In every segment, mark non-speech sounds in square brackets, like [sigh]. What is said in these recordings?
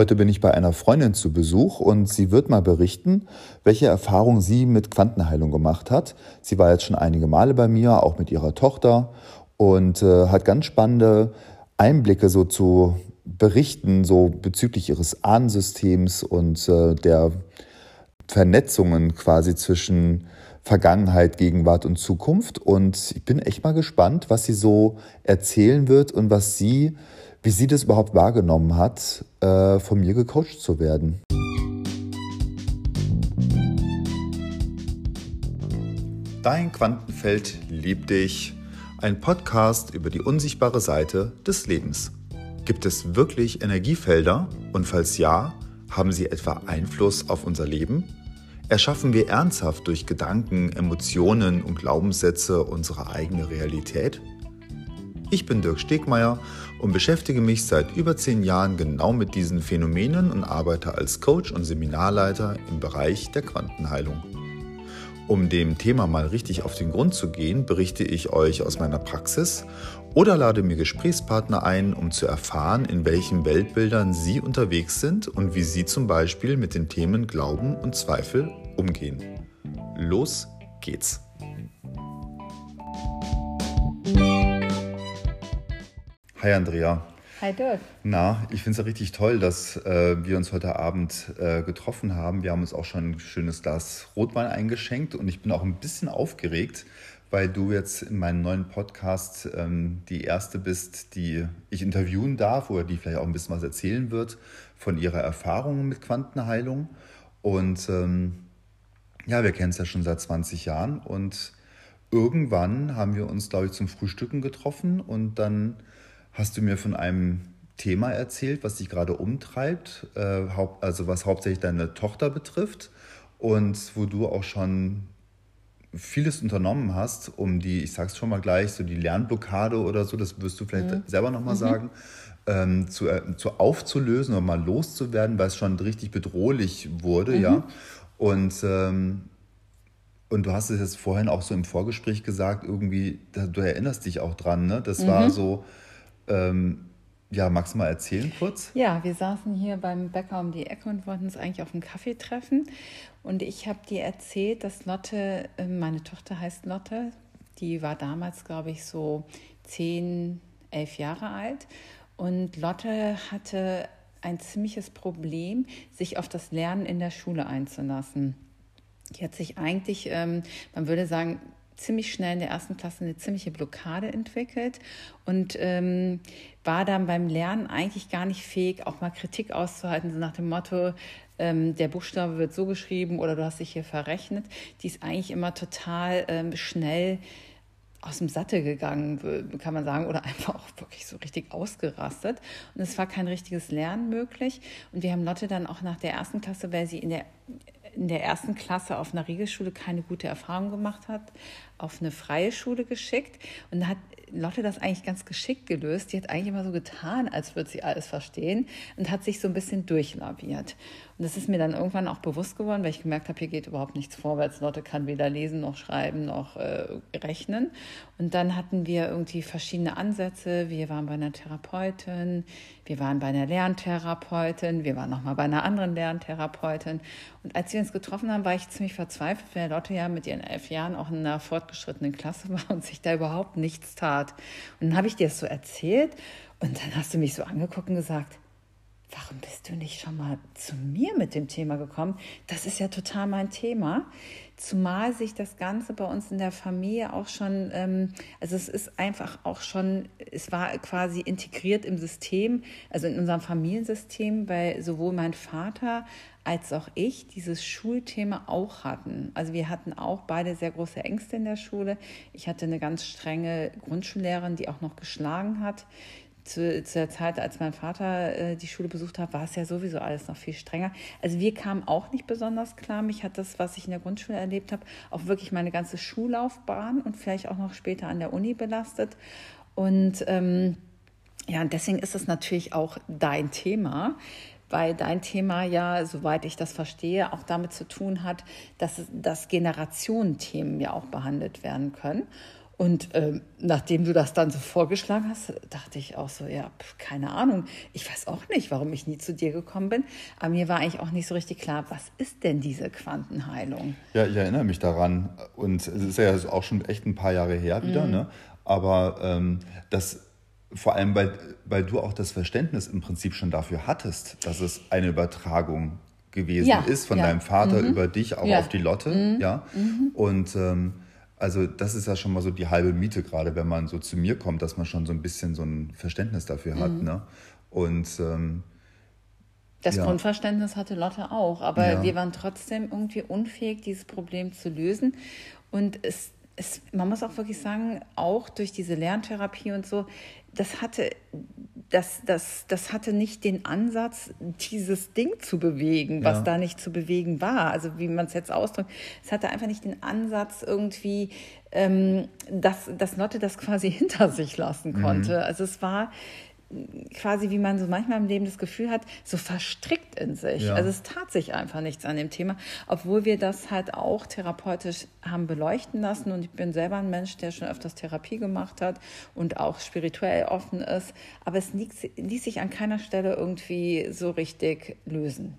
Heute bin ich bei einer Freundin zu Besuch und sie wird mal berichten, welche Erfahrungen sie mit Quantenheilung gemacht hat. Sie war jetzt schon einige Male bei mir, auch mit ihrer Tochter und äh, hat ganz spannende Einblicke so zu berichten, so bezüglich ihres Ahnensystems und äh, der Vernetzungen quasi zwischen Vergangenheit, Gegenwart und Zukunft. Und ich bin echt mal gespannt, was sie so erzählen wird und was sie, wie sie das überhaupt wahrgenommen hat, äh, von mir gecoacht zu werden. Dein Quantenfeld liebt dich. Ein Podcast über die unsichtbare Seite des Lebens. Gibt es wirklich Energiefelder? Und falls ja, haben sie etwa Einfluss auf unser Leben? Erschaffen wir ernsthaft durch Gedanken, Emotionen und Glaubenssätze unsere eigene Realität? Ich bin Dirk Stegmeier und beschäftige mich seit über zehn Jahren genau mit diesen Phänomenen und arbeite als Coach und Seminarleiter im Bereich der Quantenheilung. Um dem Thema mal richtig auf den Grund zu gehen, berichte ich euch aus meiner Praxis oder lade mir Gesprächspartner ein, um zu erfahren, in welchen Weltbildern sie unterwegs sind und wie sie zum Beispiel mit den Themen Glauben und Zweifel umgehen. Los geht's! Hi Andrea. Hi Dirk. Na, ich finde es ja richtig toll, dass äh, wir uns heute Abend äh, getroffen haben. Wir haben uns auch schon ein schönes Glas Rotwein eingeschenkt und ich bin auch ein bisschen aufgeregt, weil du jetzt in meinem neuen Podcast ähm, die erste bist, die ich interviewen darf oder die vielleicht auch ein bisschen was erzählen wird von ihrer Erfahrung mit Quantenheilung. Und ähm, ja, wir kennen es ja schon seit 20 Jahren und irgendwann haben wir uns, glaube ich, zum Frühstücken getroffen und dann hast du mir von einem Thema erzählt, was dich gerade umtreibt, äh, also was hauptsächlich deine Tochter betrifft und wo du auch schon vieles unternommen hast, um die, ich sag's schon mal gleich, so die Lernblockade oder so, das wirst du vielleicht mhm. selber nochmal mhm. sagen, ähm, zu, äh, zu aufzulösen oder mal loszuwerden, weil es schon richtig bedrohlich wurde, mhm. ja. Und, ähm, und du hast es jetzt vorhin auch so im Vorgespräch gesagt, irgendwie, du erinnerst dich auch dran, ne? Das war mhm. so, ähm, ja, magst du mal erzählen kurz? Ja, wir saßen hier beim Bäcker um die Ecke und wollten uns eigentlich auf einen Kaffee treffen. Und ich habe dir erzählt, dass Lotte, äh, meine Tochter heißt Lotte, die war damals, glaube ich, so zehn, elf Jahre alt. Und Lotte hatte ein ziemliches Problem, sich auf das Lernen in der Schule einzulassen. Die hat sich eigentlich, ähm, man würde sagen, ziemlich schnell in der ersten Klasse eine ziemliche Blockade entwickelt und ähm, war dann beim Lernen eigentlich gar nicht fähig, auch mal Kritik auszuhalten, so nach dem Motto, ähm, der Buchstabe wird so geschrieben oder du hast dich hier verrechnet. Die ist eigentlich immer total ähm, schnell aus dem Sattel gegangen, kann man sagen, oder [laughs] einfach auch wirklich so richtig ausgerastet. Und es war kein richtiges Lernen möglich. Und wir haben Lotte dann auch nach der ersten Klasse, weil sie in der in der ersten Klasse auf einer Regelschule keine gute Erfahrung gemacht hat, auf eine freie Schule geschickt. Und hat Lotte das eigentlich ganz geschickt gelöst. Die hat eigentlich immer so getan, als würde sie alles verstehen und hat sich so ein bisschen durchlaviert. Und das ist mir dann irgendwann auch bewusst geworden, weil ich gemerkt habe, hier geht überhaupt nichts vorwärts. Lotte kann weder lesen noch schreiben noch äh, rechnen. Und dann hatten wir irgendwie verschiedene Ansätze. Wir waren bei einer Therapeutin, wir waren bei einer Lerntherapeutin, wir waren nochmal bei einer anderen Lerntherapeutin. Und als wir uns getroffen haben, war ich ziemlich verzweifelt, weil Lotte ja mit ihren elf Jahren auch in einer fortgeschrittenen Klasse war und sich da überhaupt nichts tat. Und dann habe ich dir das so erzählt und dann hast du mich so angeguckt und gesagt, warum bist du nicht schon mal zu mir mit dem Thema gekommen? Das ist ja total mein Thema. Zumal sich das Ganze bei uns in der Familie auch schon, ähm, also es ist einfach auch schon, es war quasi integriert im System, also in unserem Familiensystem, weil sowohl mein Vater als auch ich dieses Schulthema auch hatten. Also wir hatten auch beide sehr große Ängste in der Schule. Ich hatte eine ganz strenge Grundschullehrerin, die auch noch geschlagen hat zu, zu, der Zeit, als mein Vater äh, die Schule besucht hat, war es ja sowieso alles noch viel strenger. Also wir kamen auch nicht besonders klar. Mich hat das, was ich in der Grundschule erlebt habe, auch wirklich meine ganze Schullaufbahn und vielleicht auch noch später an der Uni belastet. Und ähm, ja, deswegen ist es natürlich auch dein Thema, weil dein Thema ja, soweit ich das verstehe, auch damit zu tun hat, dass, dass Generationenthemen ja auch behandelt werden können. Und ähm, nachdem du das dann so vorgeschlagen hast, dachte ich auch so, ja, pf, keine Ahnung. Ich weiß auch nicht, warum ich nie zu dir gekommen bin. Aber mir war eigentlich auch nicht so richtig klar, was ist denn diese Quantenheilung? Ja, ich erinnere mich daran. Und es ist ja auch schon echt ein paar Jahre her wieder. Mhm. Ne? Aber ähm, das vor allem, weil, weil du auch das Verständnis im Prinzip schon dafür hattest, dass es eine Übertragung gewesen Ja, ist von ja. deinem Vater über dich auch Ja. Mhm. auf die Lotte. Ja. Und ähm, also das ist ja schon mal so die halbe Miete, gerade wenn man so zu mir kommt, dass man schon so ein bisschen so ein Verständnis dafür hat. Mhm. Ne? Und ähm, Das Ja. Grundverständnis hatte Lotte auch, aber Ja. wir waren trotzdem irgendwie unfähig, dieses Problem zu lösen. Und es, es, man muss auch wirklich sagen, auch durch diese Lerntherapie und so, das hatte, das, das, das hatte nicht den Ansatz, dieses Ding zu bewegen, was Ja. da nicht zu bewegen war. Also wie man es jetzt ausdrückt. Es hatte einfach nicht den Ansatz irgendwie, ähm, dass, dass Lotte das quasi [laughs] hinter sich lassen Mhm. konnte. Also es war quasi, wie man so manchmal im Leben das Gefühl hat, so verstrickt in sich. Ja. Also es tat sich einfach nichts an dem Thema, obwohl wir das halt auch therapeutisch haben beleuchten lassen. Und ich bin selber ein Mensch, der schon öfters Therapie gemacht hat und auch spirituell offen ist. Aber es ließ, ließ sich an keiner Stelle irgendwie so richtig lösen.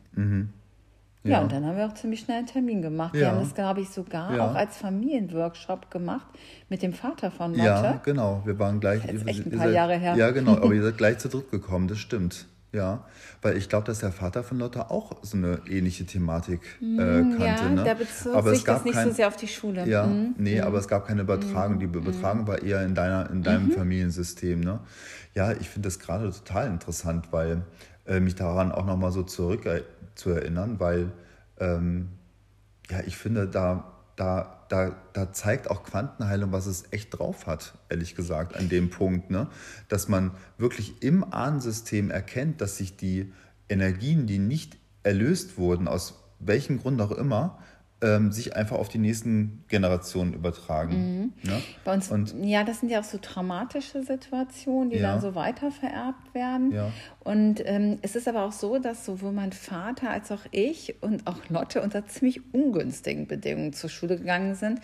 Ja. Ja. und dann haben wir auch ziemlich schnell einen Termin gemacht. Wir Ja. haben das, glaube ich, sogar Ja. auch als Familienworkshop gemacht mit dem Vater von Lotte. Ja, genau. Wir waren gleich. Jetzt ihr- echt ein paar seid- Jahre her. Ja, genau. Aber [laughs] ihr seid gleich zu dritt gekommen, das stimmt. Ja, weil ich glaube, dass der Vater von Lotte auch so eine ähnliche Thematik äh, kannte. Mm, ja, ne? da bezog aber sich das nicht kein, so sehr auf die Schule. Ja, Mhm. nee, aber es gab keine Übertragung. Die Übertragung war eher in, deiner, in deinem Mhm. Familiensystem. Ne? Ja, ich finde das gerade total interessant, weil äh, mich daran auch nochmal so zurück zu erinnern, weil ähm, ja, ich finde, da, da, da, da zeigt auch Quantenheilung, was es echt drauf hat, ehrlich gesagt, an dem Punkt, ne? dass man wirklich im Ahnensystem erkennt, dass sich die Energien, die nicht erlöst wurden, aus welchem Grund auch immer, ähm, sich einfach auf die nächsten Generationen übertragen. Ne? Bei uns, Und ja, das sind ja auch so traumatische Situationen, die Ja. dann so weiter vererbt werden. Ja. Und ähm, es ist aber auch so, dass sowohl mein Vater als auch ich und auch Lotte unter ziemlich ungünstigen Bedingungen zur Schule gegangen sind,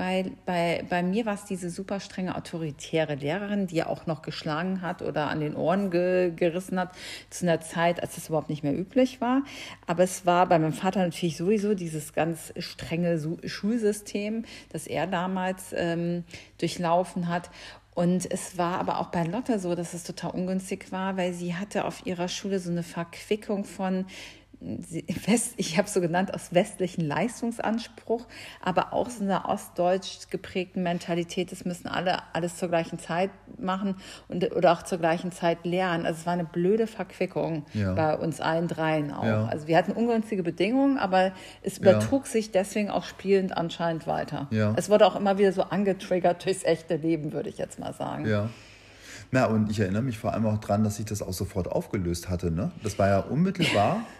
weil bei, bei mir war es diese super strenge autoritäre Lehrerin, die ja auch noch geschlagen hat oder an den Ohren ge gerissen hat, zu einer Zeit, als das überhaupt nicht mehr üblich war. Aber es war bei meinem Vater natürlich sowieso dieses ganz strenge Schulsystem, das er damals ähm, durchlaufen hat. Und es war aber auch bei Lotte so, dass es total ungünstig war, weil sie hatte auf ihrer Schule so eine Verquickung von [laughs] West, ich habe es so genannt, aus westlichen Leistungsanspruch, aber auch so einer ostdeutsch geprägten Mentalität, das müssen alle alles zur gleichen Zeit machen und, oder auch zur gleichen Zeit lernen. Also es war eine blöde Verquickung Ja. bei uns allen dreien auch. Ja. Also wir hatten ungünstige Bedingungen, aber es übertrug sich deswegen auch spielend anscheinend weiter. Ja. Es wurde auch immer wieder so angetriggert durchs echte Leben, würde ich jetzt mal sagen. Ja. Na, und ich erinnere mich vor allem auch dran, dass sich das auch sofort aufgelöst hatte. Ne? Das war ja unmittelbar. [laughs]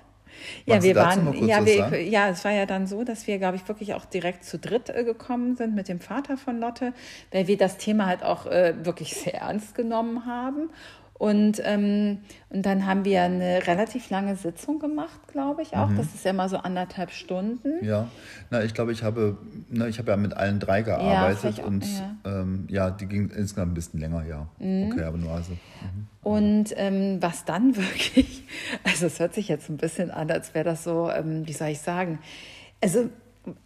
Ja, wir waren, ja, wir, ja, es war ja dann so, dass wir, glaube ich, wirklich auch direkt zu dritt äh, gekommen sind mit dem Vater von Lotte, weil wir das Thema halt auch äh, wirklich sehr ernst genommen haben. Und, ähm, und dann haben wir eine relativ lange Sitzung gemacht, glaube ich auch. Mhm. Das ist ja mal so anderthalb Stunden. Ja, na, ich glaube, ich habe, ne, ich habe ja mit allen drei gearbeitet vielleicht auch, und ja. Ähm, ja, die ging insgesamt ein bisschen länger, ja. Mhm. Okay, aber nur also. Mhm. Und ähm, was dann [laughs] wirklich, also es hört sich jetzt ein bisschen an, als wäre das so, ähm, wie soll ich sagen, also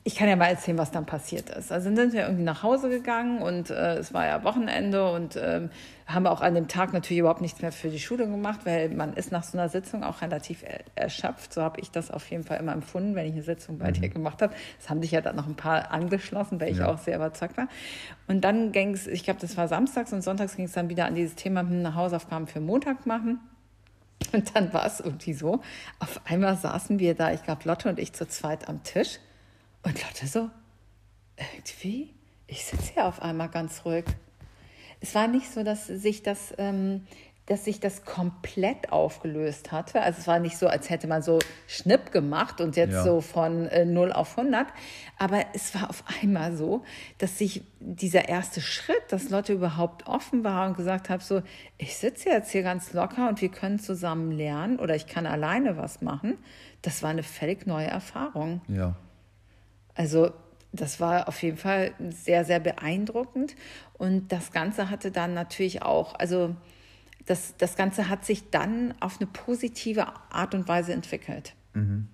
ich kann ja mal erzählen, was dann passiert ist. Also dann sind wir irgendwie nach Hause gegangen und äh, es war ja Wochenende und ähm, haben auch an dem Tag natürlich überhaupt nichts mehr für die Schule gemacht, weil man ist nach so einer Sitzung auch relativ er erschöpft. So habe ich das auf jeden Fall immer empfunden, wenn ich eine Sitzung bei dir gemacht habe. Es haben sich ja dann noch ein paar angeschlossen, weil ich Ja. auch sehr überzeugt war. Und dann ging es, ich glaube, das war samstags und sonntags ging es dann wieder an dieses Thema hm, Hausaufgaben für Montag machen. Und dann war es irgendwie so, auf einmal saßen wir da, ich glaube Lotte und ich zu zweit am Tisch und Lotte so, irgendwie, ich sitze hier auf einmal ganz ruhig. Es war nicht so, dass sich das, ähm, dass sich das komplett aufgelöst hatte. Also es war nicht so, als hätte man so Schnipp gemacht und jetzt Ja. so von äh, 0 auf 100. Aber es war auf einmal so, dass sich dieser erste Schritt, dass Lotte überhaupt offen war und gesagt hat, so, ich sitze jetzt hier ganz locker und wir können zusammen lernen oder ich kann alleine was machen, das war eine völlig neue Erfahrung. Ja. Also das war auf jeden Fall sehr, sehr beeindruckend. Und das Ganze hatte dann natürlich auch, also das, das Ganze hat sich dann auf eine positive Art und Weise entwickelt. Mhm.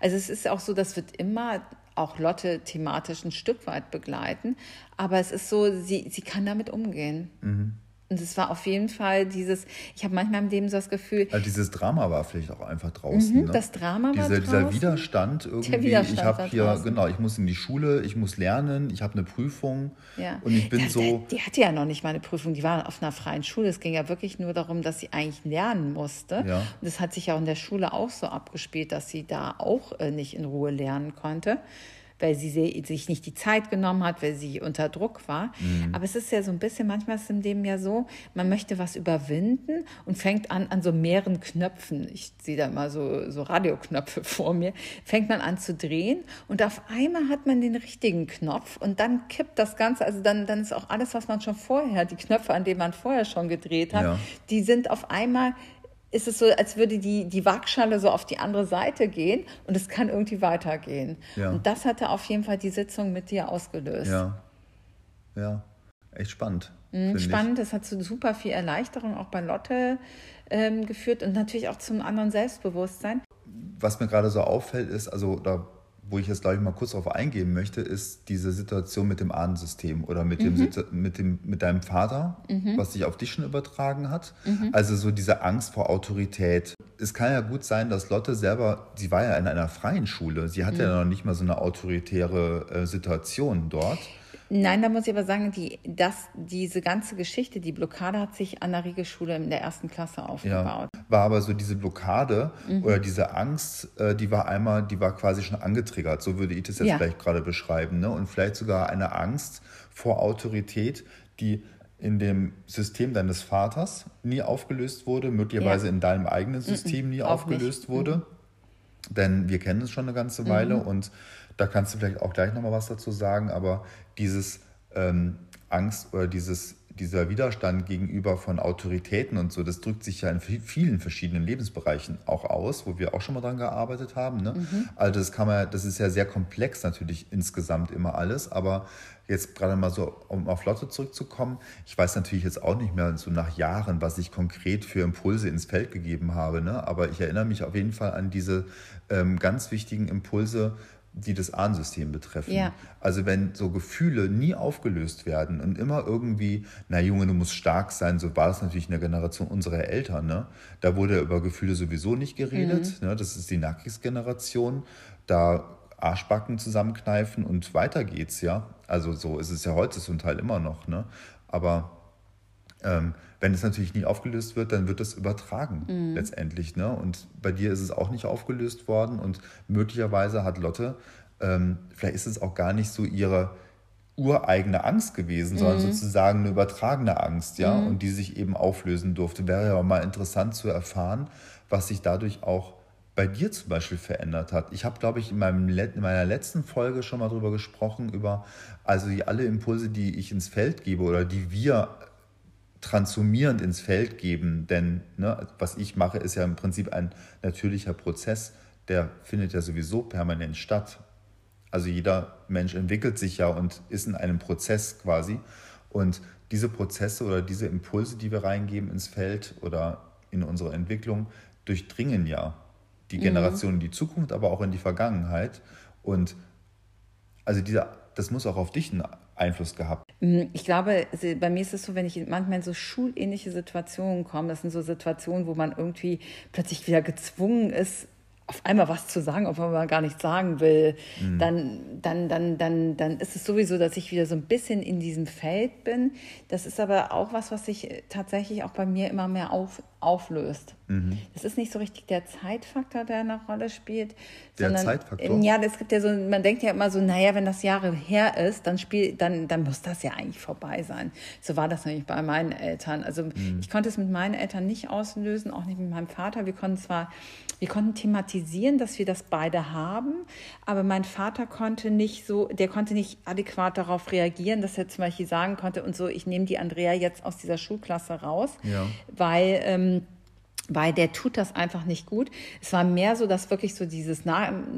Also es ist auch so, das wird immer auch Lotte thematisch ein Stück weit begleiten, aber es ist so, sie, sie kann damit umgehen. Mhm. Und es war auf jeden Fall dieses, ich habe manchmal im Leben so das Gefühl. Also dieses Drama war vielleicht auch einfach draußen. Mhm, ne? Das Drama Diese, war draußen. Dieser Widerstand irgendwie. Der Widerstand ich habe hier, draußen. genau, ich muss in die Schule, ich muss lernen, ich habe eine Prüfung. Ja. Und ich bin ja, so. Die, die, hatte ja noch nicht mal eine Prüfung, die war auf einer freien Schule. Es ging ja wirklich nur darum, dass sie eigentlich lernen musste. Ja. Und das hat sich ja auch in der Schule auch so abgespielt, dass sie da auch äh, nicht in Ruhe lernen konnte weil sie sich nicht die Zeit genommen hat, weil sie unter Druck war. Mhm. Aber es ist ja so ein bisschen, manchmal ist es im Leben ja so, man möchte was überwinden und fängt an, an so mehreren Knöpfen, ich sehe da mal so, so Radioknöpfe vor mir, fängt man an zu drehen und auf einmal hat man den richtigen Knopf und dann kippt das Ganze, also dann, dann ist auch alles, was man schon vorher, die Knöpfe, an denen man vorher schon gedreht hat, ja. die sind auf einmal ist es so, als würde die, die Waagschale so auf die andere Seite gehen und es kann irgendwie weitergehen. Ja. Und das hatte auf jeden Fall die Sitzung mit dir ausgelöst. Ja. Ja, echt spannend. Mhm, spannend, das hat zu super viel Erleichterung auch bei Lotte ähm, geführt und natürlich auch zum anderen Selbstbewusstsein. Was mir gerade so auffällt, ist, also da wo ich jetzt, glaube ich, mal kurz darauf eingehen möchte, ist diese Situation mit dem Ahnensystem oder mit, mhm. dem, mit, dem, mit deinem Vater, mhm. was sich auf dich schon übertragen hat. Mhm. Also so diese Angst vor Autorität. Es kann ja gut sein, dass Lotte selber, sie war ja in einer freien Schule, sie hatte ja mhm. noch nicht mal so eine autoritäre äh, Situation dort. Nein, da muss ich aber sagen, die, das, diese ganze Geschichte, die Blockade hat sich an der Regelschule in der ersten Klasse aufgebaut. Ja, war aber so diese Blockade mhm. oder diese Angst, äh, die war einmal, die war quasi schon angetriggert, so würde ich das jetzt ja. vielleicht gerade beschreiben. Ne? Und vielleicht sogar eine Angst vor Autorität, die in dem System deines Vaters nie aufgelöst wurde, möglicherweise ja. in deinem eigenen System nie aufgelöst nicht. wurde. Mhm. Denn wir kennen es schon eine ganze Weile mhm. und da kannst du vielleicht auch gleich nochmal was dazu sagen, aber dieses ähm, Angst oder dieses, dieser Widerstand gegenüber von Autoritäten und so, das drückt sich ja in vielen verschiedenen Lebensbereichen auch aus, wo wir auch schon mal dran gearbeitet haben. Ne? Mhm. Also das kann man, das ist ja sehr komplex natürlich insgesamt immer alles, aber jetzt gerade mal so, um auf Lotte zurückzukommen, ich weiß natürlich jetzt auch nicht mehr so nach Jahren, was ich konkret für Impulse ins Feld gegeben habe, ne? aber ich erinnere mich auf jeden Fall an diese ähm, ganz wichtigen Impulse, die das Ahnensystem betreffen. Ja. Also wenn so Gefühle nie aufgelöst werden und immer irgendwie, na Junge, du musst stark sein, so war das natürlich in der Generation unserer Eltern. Ne? Da wurde über Gefühle sowieso nicht geredet. Mhm. Ne? Das ist die Nackis-Generation. Da Arschbacken zusammenkneifen und weiter geht's, ja. Also so ist es ja heute zum Teil immer noch. Ne? Aber ähm, wenn es natürlich nie aufgelöst wird, dann wird es übertragen mhm. letztendlich. Ne? Und bei dir ist es auch nicht aufgelöst worden und möglicherweise hat Lotte, ähm, vielleicht ist es auch gar nicht so ihre ureigene Angst gewesen, sondern mhm. sozusagen eine übertragene Angst, ja, mhm. und die sich eben auflösen durfte. Wäre ja mal interessant zu erfahren, was sich dadurch auch bei dir zum Beispiel verändert hat. Ich habe, glaube ich, in, meinem, in meiner letzten Folge schon mal darüber gesprochen, über also die, alle Impulse, die ich ins Feld gebe oder die wir transformierend ins Feld geben. Denn ne, was ich mache, ist ja im Prinzip ein natürlicher Prozess, der findet ja sowieso permanent statt. Also jeder Mensch entwickelt sich ja und ist in einem Prozess quasi. Und diese Prozesse oder diese Impulse, die wir reingeben ins Feld oder in unsere Entwicklung, durchdringen ja die mhm. Generation in die Zukunft, aber auch in die Vergangenheit. Und also dieser, das muss auch auf dich einen Einfluss gehabt hm, ich glaube, bei mir ist es so, wenn ich manchmal in so schulähnliche Situationen komme, das sind so Situationen, wo man irgendwie plötzlich wieder gezwungen ist, auf einmal was zu sagen, obwohl man gar nichts sagen will, mhm. dann, dann, dann, dann, dann ist es sowieso, dass ich wieder so ein bisschen in diesem Feld bin. Das ist aber auch was, was sich tatsächlich auch bei mir immer mehr auf, auflöst. Mhm. Das ist nicht so richtig der Zeitfaktor, der eine Rolle spielt. Der sondern, Zeitfaktor? Ja, es gibt ja so, man denkt ja immer so, naja, wenn das Jahre her ist, dann spielt, dann, dann muss das ja eigentlich vorbei sein. So war das nämlich bei meinen Eltern. Also mhm. ich konnte es mit meinen Eltern nicht auslösen, auch nicht mit meinem Vater. Wir konnten zwar, wir konnten thematisieren, dass wir das beide haben, aber mein Vater konnte nicht so, der konnte nicht adäquat darauf reagieren, dass er zum Beispiel sagen konnte und so, ich nehme die Andrea jetzt aus dieser Schulklasse raus, ja. weil ähm, weil der tut das einfach nicht gut. Es war mehr so, dass wirklich so dieses,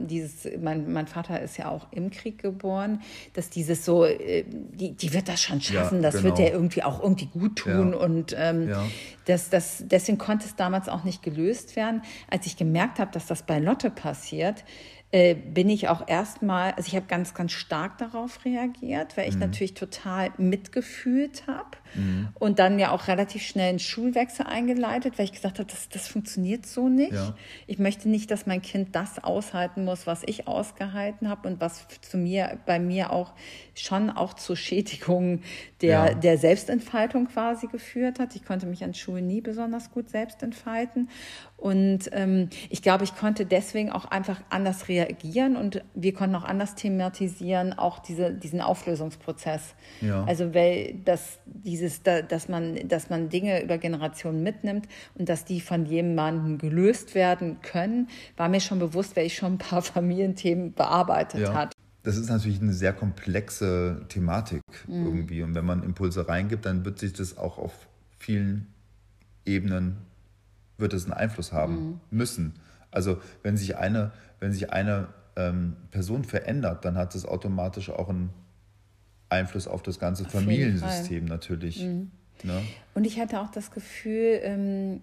dieses mein, mein Vater ist ja auch im Krieg geboren, dass dieses so, äh, die, die wird das schon schaffen, ja, das genau. wird er irgendwie auch irgendwie gut tun ja. und ähm, ja. das, das, deswegen konnte es damals auch nicht gelöst werden. Als ich gemerkt habe, dass das bei Lotte passiert, äh, bin ich auch erstmal, also ich habe ganz, ganz stark darauf reagiert, weil ich mhm. natürlich total mitgefühlt habe mhm. und dann ja auch relativ schnell einen Schulwechsel eingeleitet, weil ich gesagt habe, das, das funktioniert so nicht. Ja. Ich möchte nicht, dass mein Kind das aushalten muss, was ich ausgehalten habe und was zu mir, bei mir auch schon auch zur Schädigung der, ja. der Selbstentfaltung quasi geführt hat. Ich konnte mich an Schulen nie besonders gut selbst entfalten. Und ähm, ich glaube, ich konnte deswegen auch einfach anders reagieren und wir konnten auch anders thematisieren, auch diese, diesen Auflösungsprozess. Ja. Also weil das dieses, dass man, dass man Dinge über Generationen mitnimmt und dass die von jemandem gelöst werden können, war mir schon bewusst, weil ich schon ein paar [laughs] Familienthemen bearbeitet ja. hat. Das ist natürlich eine sehr komplexe Thematik mhm. irgendwie. Und wenn man Impulse reingibt, dann wird sich das auch auf vielen Ebenen wird es einen Einfluss haben mhm. müssen. Also wenn sich eine, wenn sich eine ähm, Person verändert, dann hat es automatisch auch einen Einfluss auf das ganze auf Familiensystem natürlich. Mhm. Ne? Und ich hatte auch das Gefühl, ähm,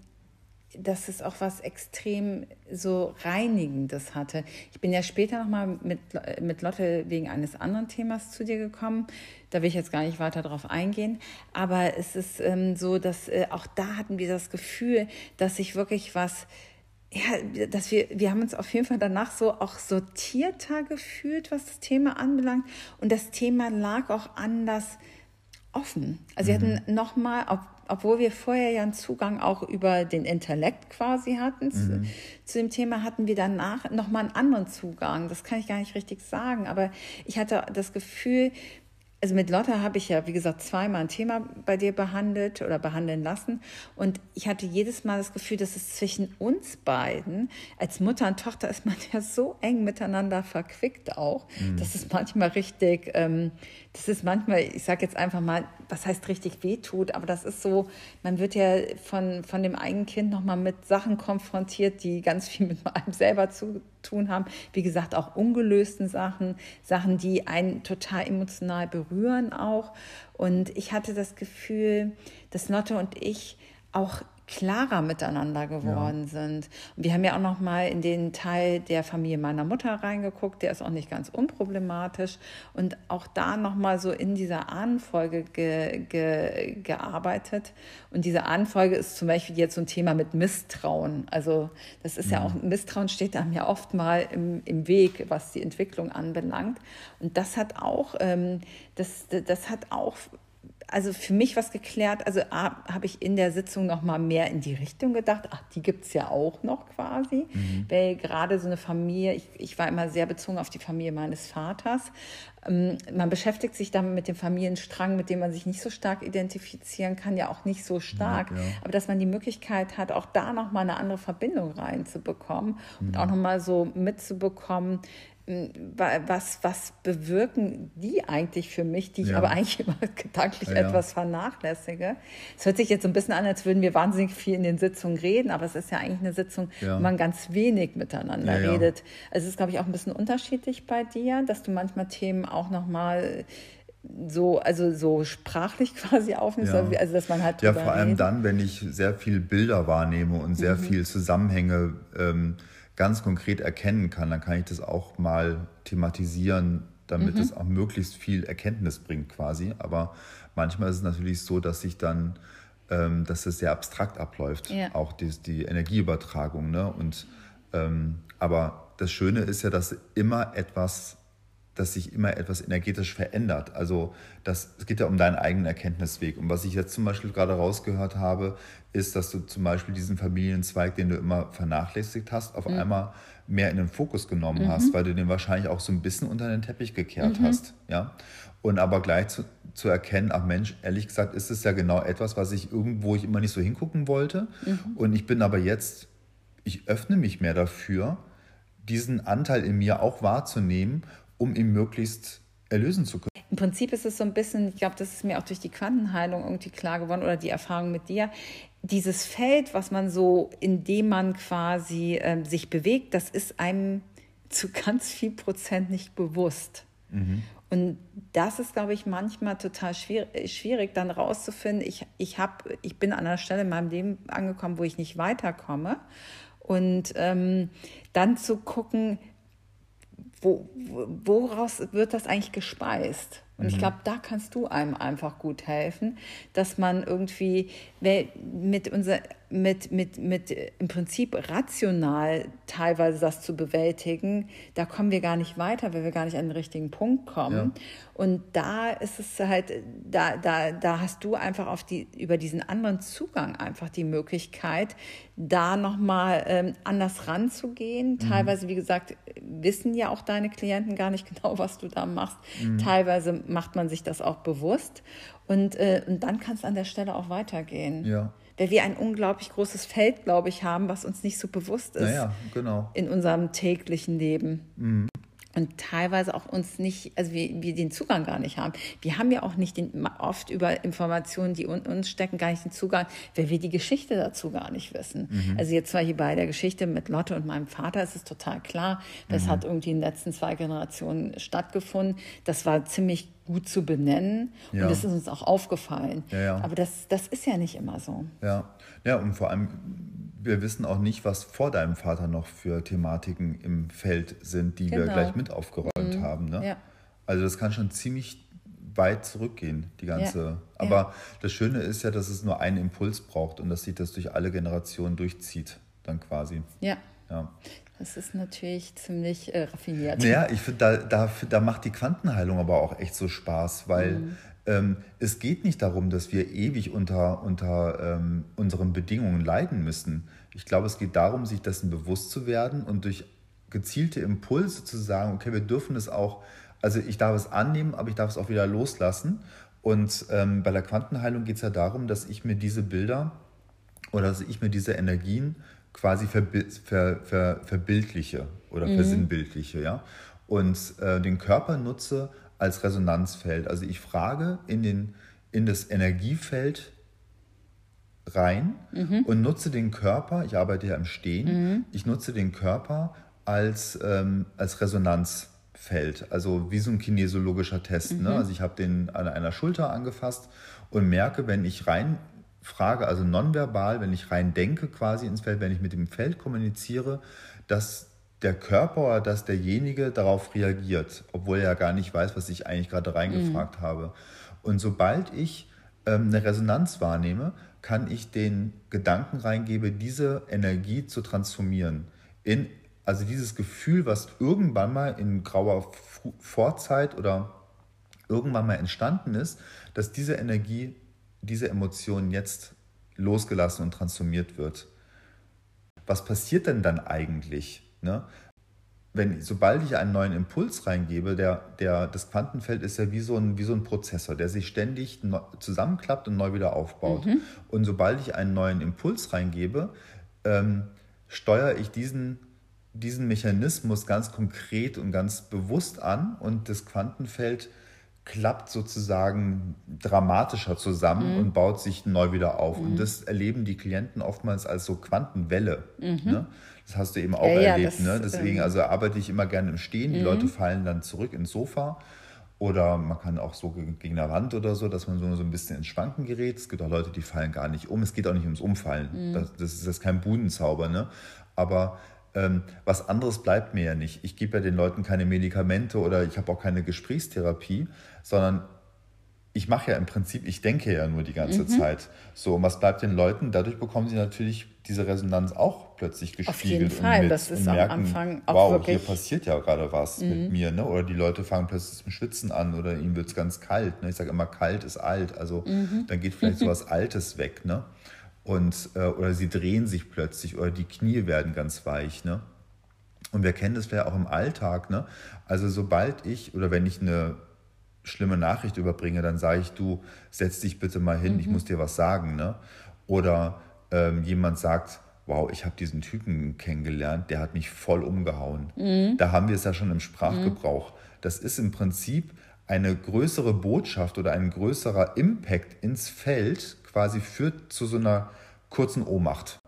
dass es auch was extrem so Reinigendes hatte. Ich bin ja später nochmal mit, mit Lotte wegen eines anderen Themas zu dir gekommen. Da will ich jetzt gar nicht weiter drauf eingehen. Aber es ist ähm, so, dass äh, auch da hatten wir das Gefühl, dass sich wirklich was, ja, dass wir, wir haben uns auf jeden Fall danach so auch sortierter gefühlt, was das Thema anbelangt. Und das Thema lag auch anders offen. Also mhm. wir hatten nochmal, obwohl wir vorher ja einen Zugang auch über den Intellekt quasi hatten, mhm. zu, zu, dem Thema hatten wir danach nochmal einen anderen Zugang. Das kann ich gar nicht richtig sagen, aber ich hatte das Gefühl, also mit Lotta habe ich ja, wie gesagt, zweimal ein Thema bei dir behandelt oder behandeln lassen. Und ich hatte jedes Mal das Gefühl, dass es zwischen uns beiden, als Mutter und Tochter ist man [laughs] ja so eng miteinander verquickt auch, mhm. dass es manchmal richtig, ähm, das ist manchmal, ich sage jetzt einfach mal, was heißt richtig wehtut, aber das ist so, man wird ja von, von dem eigenen Kind nochmal mit Sachen konfrontiert, die ganz viel mit einem selber zu tun haben. Wie gesagt, auch ungelösten Sachen, Sachen, die einen total emotional berühren auch. Und ich hatte das Gefühl, dass Lotte und ich auch klarer miteinander geworden ja. sind. Und wir haben ja auch noch mal in den Teil der Familie meiner Mutter reingeguckt, der ist auch nicht ganz unproblematisch und auch da noch mal so in dieser Ahnenfolge ge, ge, gearbeitet. Und diese Ahnenfolge ist zum Beispiel jetzt so ein Thema mit Misstrauen. Also das ist ja, ja auch, Misstrauen steht einem ja oft mal im, im Weg, was die Entwicklung anbelangt. Und das hat auch, ähm, das, das hat auch also für mich was geklärt. Also habe ich in der Sitzung noch mal mehr in die Richtung gedacht. Ach, die gibt es ja auch noch quasi. Mhm. Weil gerade so eine Familie, ich, ich war immer sehr bezogen auf die Familie meines Vaters. Ähm, man beschäftigt sich dann mit dem Familienstrang, mit dem man sich nicht so stark identifizieren kann, ja auch nicht so stark. Ja, ja. Aber dass man die Möglichkeit hat, auch da noch mal eine andere Verbindung reinzubekommen mhm. und auch noch mal so mitzubekommen, was, was bewirken die eigentlich für mich, die ich ja. aber eigentlich immer [laughs] gedanklich ja, etwas vernachlässige. Es hört sich jetzt so ein bisschen an, als würden wir wahnsinnig viel in den Sitzungen reden, aber es ist ja eigentlich eine Sitzung, wo man ganz wenig miteinander redet. Also es ist, glaube ich, auch ein bisschen unterschiedlich bei dir, dass du manchmal Themen auch nochmal so, also so sprachlich [laughs] quasi aufnimmst, ja. also dass man halt Ja, vor allem redet. dann, wenn ich sehr viel Bilder wahrnehme und sehr mhm. viel Zusammenhänge ähm, ganz konkret erkennen kann, dann kann ich das auch mal thematisieren, damit mhm. es auch möglichst viel Erkenntnis bringt quasi. Aber manchmal ist es natürlich so, dass sich dann, ähm, dass es sehr abstrakt abläuft, ja. auch die, die Energieübertragung. Ne? Und, ähm, aber das Schöne ist ja, dass immer etwas dass sich immer etwas energetisch verändert. Also das, es geht ja um deinen eigenen Erkenntnisweg. Und was ich jetzt zum Beispiel gerade rausgehört habe, ist, dass du zum Beispiel diesen Familienzweig, den du immer vernachlässigt hast, auf mhm. einmal mehr in den Fokus genommen mhm. hast, weil du den wahrscheinlich auch so ein bisschen unter den Teppich gekehrt mhm. hast. Ja? Und aber gleich zu, zu erkennen, ach Mensch, ehrlich gesagt ist es ja genau etwas, was ich irgendwo ich immer nicht so hingucken wollte. Mhm. Und ich bin aber jetzt, ich öffne mich mehr dafür, diesen Anteil in mir auch wahrzunehmen um ihn möglichst erlösen zu können. Im Prinzip ist es so ein bisschen, ich glaube, das ist mir auch durch die Quantenheilung irgendwie klar geworden oder die Erfahrung mit dir. dieses Feld, was man so, in dem man quasi äh, sich bewegt, das ist einem zu ganz viel Prozent nicht bewusst. Mhm. Und das ist, glaube ich, manchmal total schwierig, schwierig dann rauszufinden. Ich, ich, hab, ich bin an einer Stelle in meinem Leben angekommen, wo ich nicht weiterkomme. Und ähm, dann zu gucken, wo, woraus wird das eigentlich gespeist? Und mhm. ich glaube, da kannst du einem einfach gut helfen, dass man irgendwie mit unser mit, mit, mit im Prinzip rational teilweise das zu bewältigen, da kommen wir gar nicht weiter, weil wir gar nicht an den richtigen Punkt kommen. Ja. Und da ist es halt, da, da, da hast du einfach auf die, über diesen anderen Zugang einfach die Möglichkeit, da nochmal ähm, anders ranzugehen. Mhm. Teilweise, wie gesagt, wissen ja auch deine Klienten gar nicht [laughs] genau, was du da machst. Mhm. Teilweise macht man sich das auch bewusst. Und, äh, und dann kann es an der Stelle auch weitergehen. Ja weil wir ein unglaublich großes Feld, glaube ich, haben, was uns nicht so bewusst ist naja, genau. in unserem täglichen Leben. Mhm. Und teilweise auch uns nicht, also wir, wir den Zugang gar nicht haben. Wir haben ja auch nicht den, oft über Informationen, die in uns stecken, gar nicht den Zugang, weil wir die Geschichte dazu gar nicht wissen. Mhm. Also jetzt zwar hier bei der Geschichte mit Lotte und meinem Vater ist es total klar, das mhm. hat irgendwie in den letzten zwei Generationen stattgefunden. Das war ziemlich gut zu benennen. Ja. Und das ist uns auch aufgefallen. Ja, ja. Aber das, das ist ja nicht immer so. Ja. Ja, und vor allem, wir wissen auch nicht, was vor deinem Vater noch für Thematiken im Feld sind, die genau. wir gleich mit aufgeräumt mhm. haben. Ne? Ja. Also das kann schon ziemlich weit zurückgehen, die ganze. Aber das Schöne ist ja, dass es nur einen Impuls braucht und dass sich das durch alle Generationen durchzieht, dann quasi. Ja. Ja. Das ist natürlich ziemlich äh, raffiniert. Naja, ich finde, da, da, da macht die Quantenheilung aber auch echt so Spaß, weil mhm. Ähm, es geht nicht darum, dass wir ewig unter, unter ähm, unseren Bedingungen leiden müssen. Ich glaube, es geht darum, sich dessen bewusst zu werden und durch gezielte Impulse zu sagen, okay, wir dürfen es auch, also ich darf es annehmen, aber ich darf es auch wieder loslassen. Und ähm, bei der Quantenheilung geht es ja darum, dass ich mir diese Bilder oder dass ich mir diese Energien quasi verbi ver, ver, verbildliche oder mhm. versinnbildliche, ja. Und äh, den Körper nutze als Resonanzfeld. Also ich frage in, den, in das Energiefeld rein mhm. und nutze den Körper, ich arbeite ja im Stehen, mhm. ich nutze den Körper als, ähm, als Resonanzfeld, also wie so ein kinesiologischer Test. Ne? Mhm. Also ich habe den an einer Schulter angefasst und merke, wenn ich rein frage, also nonverbal, wenn ich rein denke quasi ins Feld, wenn ich mit dem Feld kommuniziere, dass der Körper oder dass derjenige darauf reagiert, obwohl er ja gar nicht weiß, was ich eigentlich gerade reingefragt mhm. habe. Und sobald ich ähm, eine Resonanz wahrnehme, kann ich den Gedanken reingebe, diese Energie zu transformieren. In, also dieses Gefühl, was irgendwann mal in grauer Vorzeit oder irgendwann mal entstanden ist, dass diese Energie diese Emotion jetzt losgelassen und transformiert wird. Was passiert denn dann eigentlich? Ne? Wenn, sobald ich einen neuen Impuls reingebe, der, der, das Quantenfeld ist ja wie so, ein, wie so ein Prozessor, der sich ständig zusammenklappt und neu wieder aufbaut. Mhm. Und sobald ich einen neuen Impuls reingebe, ähm, steuere ich diesen, diesen Mechanismus ganz konkret und ganz bewusst an und das Quantenfeld klappt sozusagen dramatischer zusammen mhm. und baut sich neu wieder auf. Mhm. Und das erleben die Klienten oftmals als so Quantenwelle. Mhm. Ne? Das hast du eben auch ja, erlebt. Ja, das, ne? Deswegen ähm, also arbeite ich immer gerne im Stehen. Die mhm. Leute fallen dann zurück ins Sofa. Oder man kann auch so gegen eine Wand oder so, dass man so, so ein bisschen ins Schwanken gerät. Es gibt auch Leute, die fallen gar nicht um. Es geht auch nicht ums Umfallen. Mhm. Das, das, ist, das ist kein Budenzauber. Ne? Aber ähm, was anderes bleibt mir ja nicht. Ich gebe ja den Leuten keine Medikamente oder ich habe auch keine Gesprächstherapie, sondern ich mache ja im Prinzip, ich denke ja nur die ganze mhm. Zeit. So, und was bleibt den Leuten? Dadurch bekommen sie natürlich diese Resonanz auch plötzlich gespiegelt. Auf jeden Fall, mit, das ist merken, am Anfang auch wow, wirklich... hier passiert ja gerade was mhm. mit mir. Ne? Oder die Leute fangen plötzlich zum Schwitzen an oder ihnen wird es ganz kalt. Ne? Ich sage immer, kalt ist alt. Also mhm. dann geht vielleicht [laughs] so was Altes weg. Ne? Und, äh, oder sie drehen sich plötzlich oder die Knie werden ganz weich. Ne? Und wir kennen das ja auch im Alltag. Ne? Also sobald ich oder wenn ich eine schlimme Nachricht überbringe, dann sage ich, du setz dich bitte mal hin, mhm. ich muss dir was sagen. Ne? Oder ähm, jemand sagt, wow, ich habe diesen Typen kennengelernt, der hat mich voll umgehauen. Mhm. Da haben wir es ja schon im Sprachgebrauch. Mhm. Das ist im Prinzip eine größere Botschaft oder ein größerer Impact ins Feld quasi führt zu so einer kurzen Ohnmacht.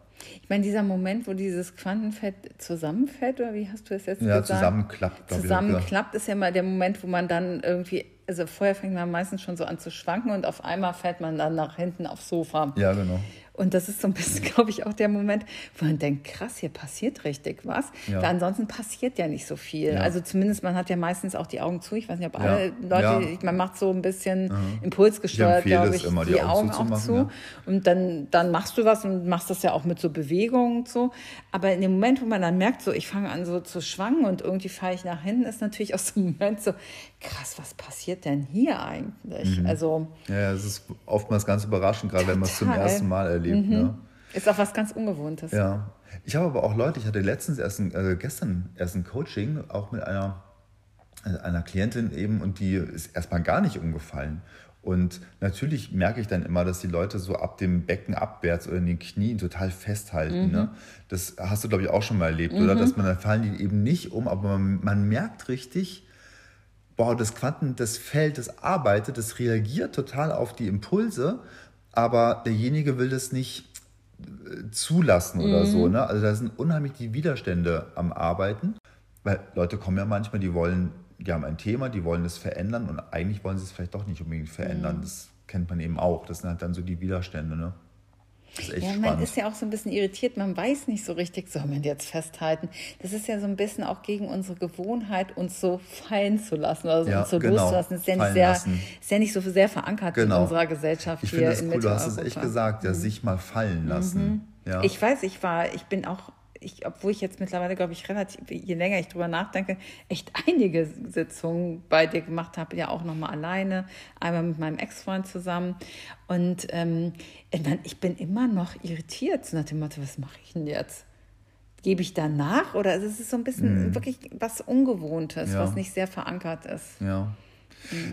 Ich meine, dieser Moment, wo dieses Quantenfeld zusammenfällt, oder wie hast du es jetzt Ja, gesagt? zusammenklappt. glaub ich, Zusammenklappt ist ja immer der Moment, wo man dann irgendwie, also vorher fängt man meistens schon so an zu schwanken und auf einmal fällt man dann nach hinten aufs Sofa. Ja, genau. Und das ist so ein bisschen, [laughs] glaube ich, auch der Moment, wo man denkt, krass, hier passiert richtig was. Ja. Weil ansonsten passiert ja nicht so viel. Ja. Also zumindest, man hat ja meistens auch die Augen zu. Ich weiß nicht, ob alle Leute, man macht so ein bisschen Ich impulsgesteuert, glaube ich, immer, die, die Augen Augen auch zu. Und dann, dann machst du was und machst das ja auch mit so Bewegungen und so. Aber in dem Moment, wo man dann merkt, so, ich fange an so zu schwanken und irgendwie falle ich nach hinten, ist natürlich auch so ein Moment so, krass, was passiert denn hier eigentlich? Mhm. Also Ja, es ist oftmals ganz überraschend, gerade wenn man es zum ersten Mal erlebt. Ne? ist auch was ganz Ungewohntes. Ja. Ich habe aber auch Leute, ich hatte letztens erst ein, äh, gestern erst ein Coaching, auch mit einer, äh, einer Klientin eben, und die ist erstmal gar nicht umgefallen. Und natürlich merke ich dann immer, dass die Leute so ab dem Becken abwärts oder in den Knien total festhalten. Ne? Das hast du, glaube ich, auch schon mal erlebt, oder? Dass man dann fallen die eben nicht um, aber man, man merkt richtig, boah, das Quanten, das Feld, das arbeitet, das reagiert total auf die Impulse, aber derjenige will das nicht äh, zulassen oder so. Ne? Also da sind unheimlich die Widerstände am Arbeiten, weil Leute kommen ja manchmal, die wollen, die haben ein Thema, die wollen es verändern und eigentlich wollen sie es vielleicht doch nicht unbedingt verändern. Das kennt man eben auch. Das sind halt dann so die Widerstände. Ne? Ja, man spannend. ist ja auch so ein bisschen irritiert, man weiß nicht so richtig, soll man jetzt festhalten. Das ist ja so ein bisschen auch gegen unsere Gewohnheit, uns so fallen zu lassen oder so Ja, uns so genau, loszulassen. Das ist ja, nicht sehr, lassen. ist ja nicht so sehr verankert Genau. in unserer Gesellschaft ich hier finde das in cool, du hast es echt. Mhm. gesagt, ja, sich mal fallen lassen. Ja. Ich weiß, ich war, ich bin auch, ich, obwohl ich jetzt mittlerweile, glaube ich, relativ, je länger ich drüber nachdenke, echt einige Sitzungen bei dir gemacht habe, ja auch nochmal alleine, einmal mit meinem Ex-Freund zusammen. Und ähm, ich, bin immer noch irritiert, nach dem Motto, was mache ich denn jetzt? Gebe ich da nach? Oder es ist so ein bisschen wirklich was Ungewohntes, Mhm. Ja. was nicht sehr verankert ist. Ja.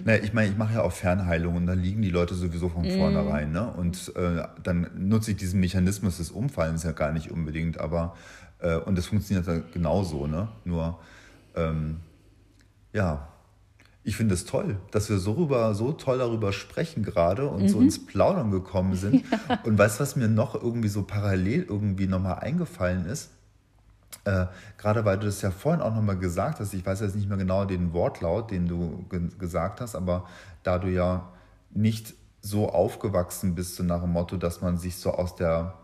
Na, ich meine, ich mache ja auch Fernheilung und da liegen die Leute sowieso von vornherein. Ne? Und äh, dann nutze ich diesen Mechanismus des Umfallens ja gar nicht unbedingt, aber äh, und das funktioniert ja genauso, ne? Nur ähm, ja, ich finde es toll, dass wir so, rüber, so toll darüber sprechen gerade und so ins Plaudern gekommen sind. [laughs] Und weißt du, was mir noch irgendwie so parallel irgendwie nochmal eingefallen ist? Äh, gerade weil du das ja vorhin auch nochmal gesagt hast, ich weiß jetzt nicht mehr genau den Wortlaut, den du ge gesagt hast, aber da du ja nicht so aufgewachsen bist, so nach dem Motto, dass man sich so aus der,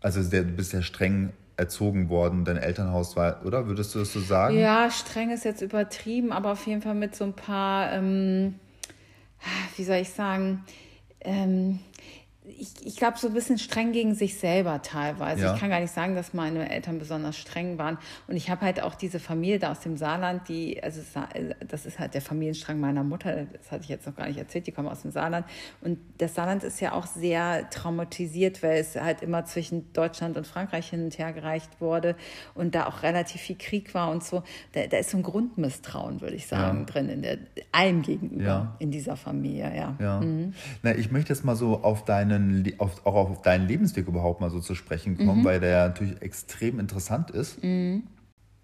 also der, du bist ja streng erzogen worden, dein Elternhaus war, oder? Würdest du das so sagen? Ja, streng ist jetzt übertrieben, aber auf jeden Fall mit so ein paar, ähm, wie soll ich sagen, ähm, ich, ich glaube, so ein bisschen streng gegen sich selber teilweise. Ja. Ich kann gar nicht sagen, dass meine Eltern besonders streng waren. Und ich habe halt auch diese Familie da aus dem Saarland, die, also das ist halt der Familienstrang meiner Mutter, das hatte ich jetzt noch gar nicht erzählt, die kommen aus dem Saarland. Und das Saarland ist ja auch sehr traumatisiert, weil es halt immer zwischen Deutschland und Frankreich hin und her gereicht wurde und da auch relativ viel Krieg war und so. Da, da ist so ein Grundmisstrauen, würde ich sagen, Ja. drin, in der, allem gegenüber Ja. in dieser Familie, ja. Ja. Na, ich möchte jetzt mal so auf deinen, auf, auch auf deinen Lebensweg überhaupt mal so zu sprechen kommen, weil der ja natürlich extrem interessant ist.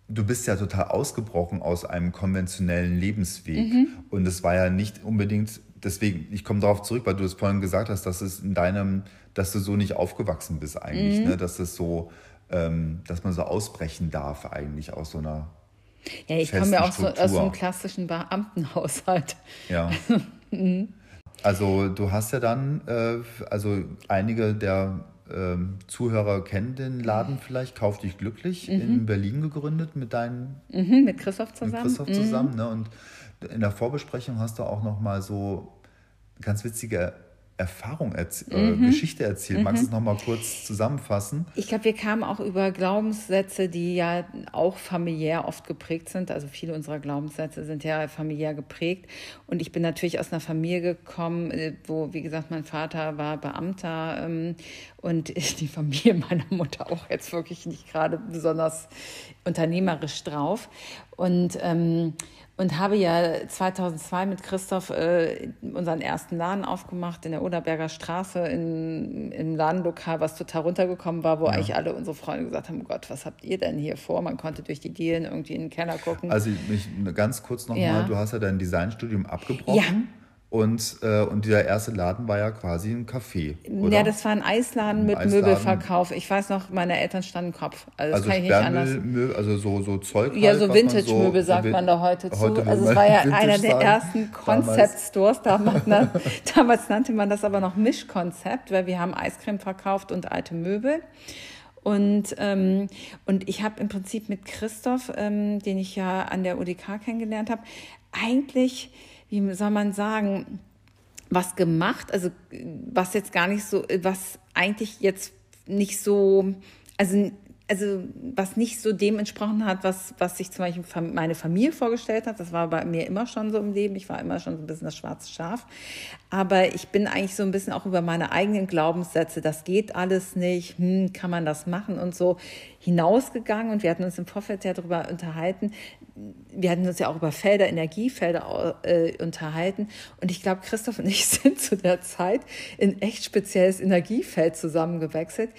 Du bist ja total ausgebrochen aus einem konventionellen Lebensweg. Und es war ja nicht unbedingt, deswegen, ich komme darauf zurück, weil du es vorhin gesagt hast, dass es in deinem, dass du so nicht aufgewachsen bist eigentlich, ne? Dass es so, ähm, dass man so ausbrechen darf eigentlich aus so einer Ja, ich komme ja auch so aus so einem klassischen Beamtenhaushalt. Ja. [laughs] Also du hast ja dann, äh, also einige der ähm, Zuhörer kennen den Laden vielleicht, Kauf dich glücklich, in Berlin gegründet mit deinen Mhm, mit Christoph mit zusammen. Christoph zusammen. Ne? Und in der Vorbesprechung hast du auch noch mal so ganz witzige Erfahrung, erz- äh, Geschichte erzählt. Magst du es noch mal kurz zusammenfassen? Ich glaube, wir kamen auch über Glaubenssätze, die ja auch familiär oft geprägt sind. Also viele unserer Glaubenssätze sind ja familiär geprägt. Und ich bin natürlich aus einer Familie gekommen, äh, wo, wie gesagt, mein Vater war Beamter ähm, und [laughs] die Familie meiner Mutter auch jetzt wirklich nicht gerade besonders unternehmerisch drauf. Und ähm, und habe ja 2002 mit Christoph äh, unseren ersten Laden aufgemacht in der Oderberger Straße in, im Ladenlokal, was total runtergekommen war, wo eigentlich alle unsere Freunde gesagt haben, oh Gott, was habt ihr denn hier vor? Man konnte durch die Dielen irgendwie in den Keller gucken. Also ich, ganz kurz noch Ja. mal, du hast ja dein Designstudium abgebrochen. Ja. Und, äh, und dieser erste Laden war ja quasi ein Café. Oder? Ja, das war ein Eisladen ein mit Eisladen. Möbelverkauf. Ich weiß noch, meine Eltern standen Kopf. Also, das also kann ich nicht anders. Also so, so Zeug. Ja, halt, so Vintage-Möbel so, sagt man da heute, heute zu. Also es war ja einer der ersten Concept-Stores. Damals, [laughs] damals nannte man das aber noch Mischkonzept, weil wir haben Eiscreme verkauft und alte Möbel. Und, ähm, und ich habe im Prinzip mit Christoph, ähm, den ich ja an der UDK kennengelernt habe, eigentlich, wie soll man sagen, was gemacht, also was jetzt gar nicht so, was eigentlich jetzt nicht so, also also was nicht so dem entsprochen hat, was, was sich zum Beispiel meine Familie vorgestellt hat. Das war bei mir immer schon so im Leben. Ich war immer schon so ein bisschen das schwarze Schaf. Aber ich bin eigentlich so ein bisschen auch über meine eigenen Glaubenssätze, das geht alles nicht, hm, kann man das machen und so hinausgegangen. Und wir hatten uns im Vorfeld ja darüber unterhalten. Wir hatten uns ja auch über Felder, Energiefelder äh, unterhalten. Und ich glaube, Christoph und ich [laughs] sind zu der Zeit in echt spezielles Energiefeld zusammengewechselt,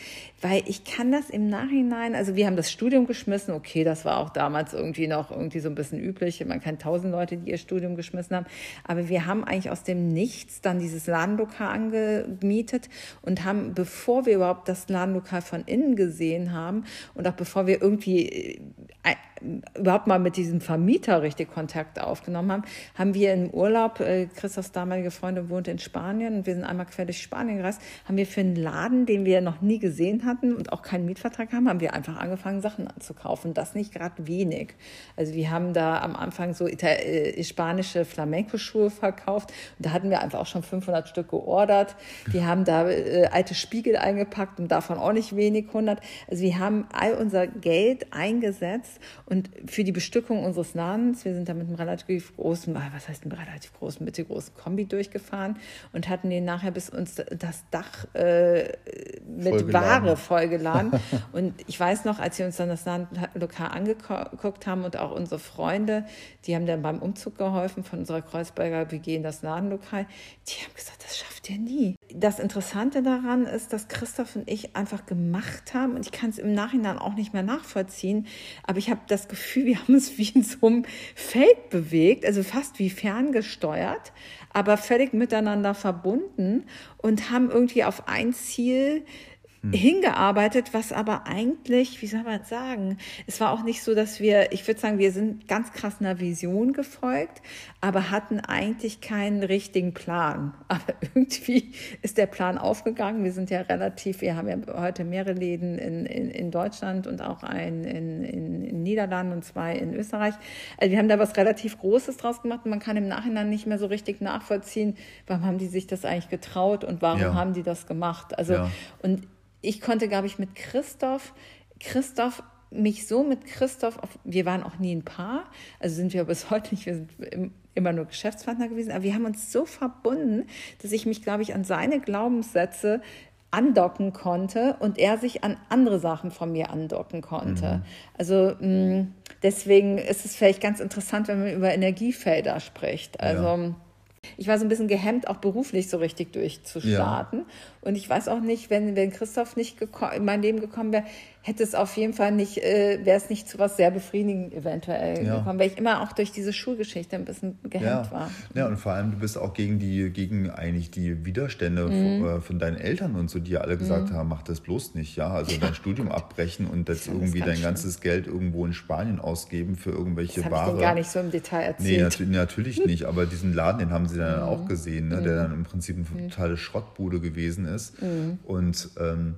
weil ich kann das im Nachhinein, also wir haben das Studium geschmissen, okay, das war auch damals irgendwie noch irgendwie so ein bisschen üblich. Man kennt tausend Leute, die ihr Studium geschmissen haben, aber wir haben eigentlich aus dem Nichts dann dieses Ladenlokal angemietet und haben, bevor wir überhaupt das Ladenlokal von innen gesehen haben und auch bevor wir irgendwie äh, überhaupt mal mit diesem Vermieter richtig Kontakt aufgenommen haben, haben wir im Urlaub, äh, Christophs damalige Freundin wohnt in Spanien und wir sind einmal quer durch Spanien gereist, haben wir für einen Laden, den wir noch nie gesehen hatten und auch keinen Mietvertrag haben, haben wir einfach angefangen, Sachen zu kaufen. Das nicht gerade wenig. Also wir haben da am Anfang so äh, spanische Flamenco-Schuhe verkauft und da hatten wir einfach auch schon 500 Stück geordert. Wir haben da äh, alte Spiegel eingepackt und davon auch nicht wenig, 100. Also wir haben all unser Geld eingesetzt und für die Bestückung unseres Ladens, wir sind da mit einem relativ großen, was heißt ein relativ großen, mittelgroßen Kombi durchgefahren und hatten den nachher bis uns das Dach äh, mit vollgeladen. Ware vollgeladen. [laughs] und ich weiß noch, als wir uns dann das Lokal angeguckt haben und auch unsere Freunde, die haben dann beim Umzug geholfen von unserer Kreuzberger WG in das Ladenlokal, die haben gesagt, das schafft ihr nie. Das Interessante daran ist, dass Christoph und ich einfach gemacht haben und ich kann es im Nachhinein auch nicht mehr nachvollziehen, aber ich habe das das Gefühl, wir haben es wie in so einem Feld bewegt, also fast wie ferngesteuert, aber völlig miteinander verbunden und haben irgendwie auf ein Ziel hm. hingearbeitet, was aber eigentlich, wie soll man sagen, es war auch nicht so, dass wir, ich würde sagen, wir sind ganz krass einer Vision gefolgt, aber hatten eigentlich keinen richtigen Plan. [laughs] Aber irgendwie ist der Plan aufgegangen. Wir sind ja relativ, wir haben ja heute mehrere Läden in, in, in Deutschland und auch einen in, in, in Niederlanden und zwei in Österreich. Also wir haben da was relativ Großes draus gemacht und man kann im Nachhinein nicht mehr so richtig nachvollziehen, warum haben die sich das eigentlich getraut und warum ja. haben die das gemacht. Also ja. und ich konnte, glaube ich, mit Christoph, Christoph, mich so mit Christoph, auf, wir waren auch nie ein Paar, also sind wir bis [laughs] heute nicht, wir sind immer nur Geschäftspartner gewesen, aber wir haben uns so verbunden, dass ich mich, glaube ich, an seine Glaubenssätze andocken konnte und er sich an andere Sachen von mir andocken konnte. Mhm. Also mh, mm, deswegen ist es vielleicht ganz interessant, wenn man über Energiefelder spricht. Also ja ich war so ein bisschen gehemmt, auch beruflich so richtig durchzustarten. Ja. Und ich weiß auch nicht, wenn, wenn Christoph nicht in mein Leben gekommen wäre, hätte es auf jeden Fall nicht, äh, wäre es nicht zu was sehr befriedigend eventuell ja. gekommen, weil ich immer auch durch diese Schulgeschichte ein bisschen gehemmt ja. war. Ja, und vor allem, du bist auch gegen die, gegen eigentlich die Widerstände mhm. von, äh, von, deinen Eltern und so, die ja alle gesagt mhm. haben, mach das bloß nicht, ja. Also dein Studium abbrechen und jetzt irgendwie dein schön. ganzes Geld irgendwo in Spanien ausgeben für irgendwelche das Ware. Ich gar nicht so im Detail erzählt. Nee, natürlich nicht, aber diesen Laden, den haben sie dann mhm. auch gesehen, ne, der mhm. dann im Prinzip eine mhm. totale Schrottbude gewesen ist. Mhm. Und ähm,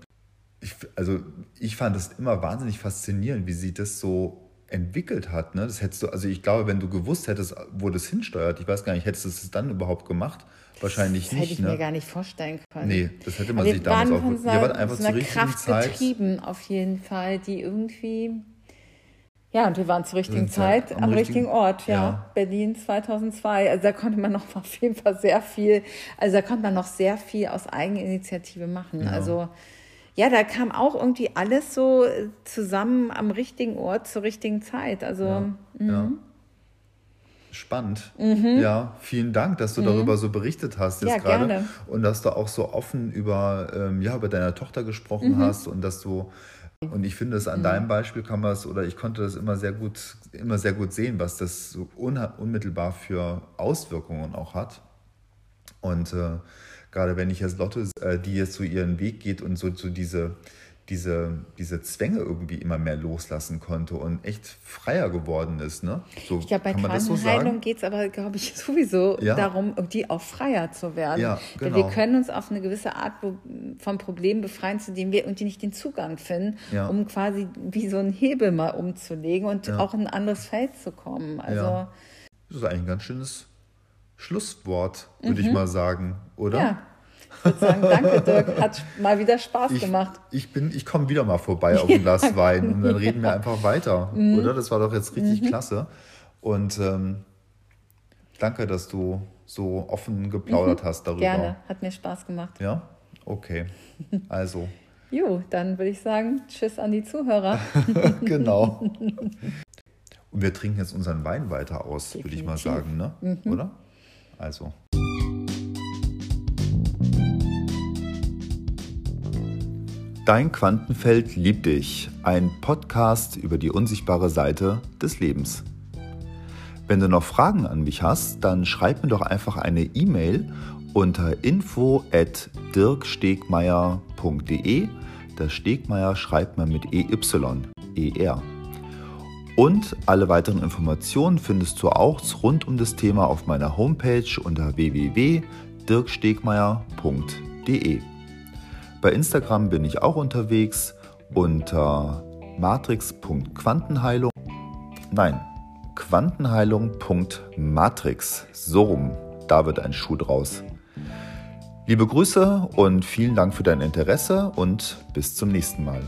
ich, also ich fand das immer wahnsinnig faszinierend, wie sie das so entwickelt hat. Ne? Das hättest du, also ich glaube, wenn du gewusst hättest, wo das hinsteuert, ich weiß gar nicht, hättest du es dann überhaupt gemacht? Wahrscheinlich das nicht. Hätte ich ne? mir gar nicht vorstellen können. Nee, das hätte man sich damals auch. wir waren einfach so zur richtigen Kraft Zeit. getrieben, auf jeden Fall, die irgendwie. Ja, und wir waren zur richtigen Zeit am, am richtigen, richtigen, Ort, ja. ja. Berlin 2002. Also da konnte man noch [laughs] auf jeden Fall sehr viel, also da konnte man noch sehr viel aus Eigeninitiative machen. Ja. Also ja, da kam auch irgendwie alles so äh, zusammen am richtigen Ort zur richtigen Zeit. Also ja, mhm. ja. spannend. Mhm. Ja, vielen Dank, dass du mhm. darüber so berichtet hast jetzt ja, gerade gerne. und dass du auch so offen über ähm, ja über deine Tochter gesprochen mhm. hast und dass du und ich finde, dass an mhm. deinem Beispiel kann man es, oder ich konnte das immer sehr gut, immer sehr gut sehen, was das so unmittelbar für Auswirkungen auch hat. Und äh, gerade wenn ich jetzt Lotte, äh, die jetzt so ihren Weg geht und so, so diese, diese, diese Zwänge irgendwie immer mehr loslassen konnte und echt freier geworden ist. Ne? So, ich glaube, bei Quantenheilung so geht es aber, glaube ich, [laughs] sowieso ja. darum, die auch freier zu werden. Ja, genau. wir können uns auf eine gewisse Art vom Problem befreien, zu dem wir irgendwie nicht den Zugang finden, ja. um quasi wie so einen Hebel mal umzulegen und auch in ein anderes Feld zu kommen. Also, Das ist eigentlich ein ganz schönes Schlusswort, würde mhm. ich mal sagen, oder? Ja. Ich würde sagen, danke Dirk, hat mal wieder Spaß ich, gemacht. Ich, ich komme wieder mal vorbei auf ein Glas Wein und dann reden wir einfach weiter, mhm. oder? Das war doch jetzt richtig mhm. klasse. Und ähm, danke, dass du so offen geplaudert mhm. hast darüber. Gerne, hat mir Spaß gemacht. Ja, okay. Also. [laughs] jo, dann würde ich sagen, tschüss an die Zuhörer. [laughs] genau. [laughs] Und wir trinken jetzt unseren Wein weiter aus, würde ich mal sagen, ne? Mhm. oder? Also. Dein Quantenfeld liebt dich, ein Podcast über die unsichtbare Seite des Lebens. Wenn du noch Fragen an mich hast, dann schreib mir doch einfach eine E-Mail unter info at dirkstegmeier.de. Das Stegmeier schreibt man mit EY, Und alle weiteren Informationen findest du auch rund um das Thema auf meiner Homepage unter www.dirkstegmeier.de. Bei Instagram bin ich auch unterwegs unter matrix.quantenheilung. Nein, quantenheilung.matrix. So rum, da wird ein Schuh draus. Liebe Grüße und vielen Dank für dein Interesse und bis zum nächsten Mal.